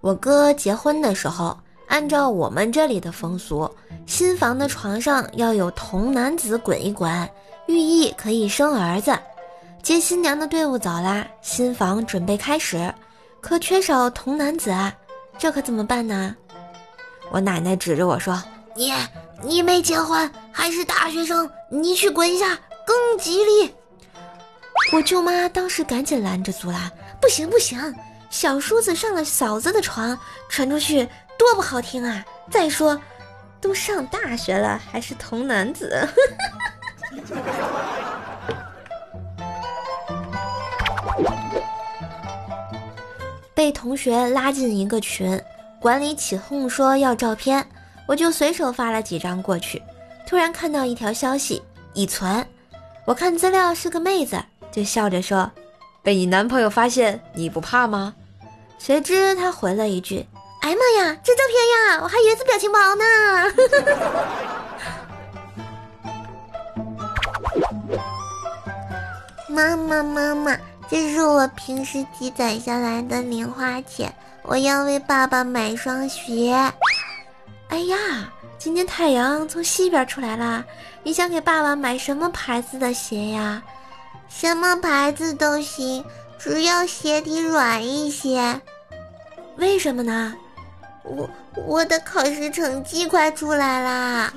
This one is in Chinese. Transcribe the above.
我哥结婚的时候，按照我们这里的风俗，新房的床上要有童男子滚一滚，寓意可以生儿子。接新娘的队伍走啦，新房准备开始，可缺少童男子，这可怎么办呢？我奶奶指着我说：“你你没结婚，还是大学生，你去滚一下更吉利。”我舅妈当时赶紧拦着阻拦：“不行不行，小叔子上了嫂子的床，传出去多不好听啊！再说，都上大学了，还是童男子。”被同学拉进一个群。管理起哄说要照片，我就随手发了几张过去。突然看到一条消息已存，我看资料是个妹子，就笑着说：“被你男朋友发现你不怕吗？”谁知她回了一句：“哎妈呀，这照片呀，我还以为是表情包呢。”妈妈妈妈，这是我平时积攒下来的零花钱。我要为爸爸买双鞋。哎呀，今天太阳从西边出来了，你想给爸爸买什么牌子的鞋呀？什么牌子都行，只要鞋底软一些。为什么呢？我我的考试成绩快出来啦！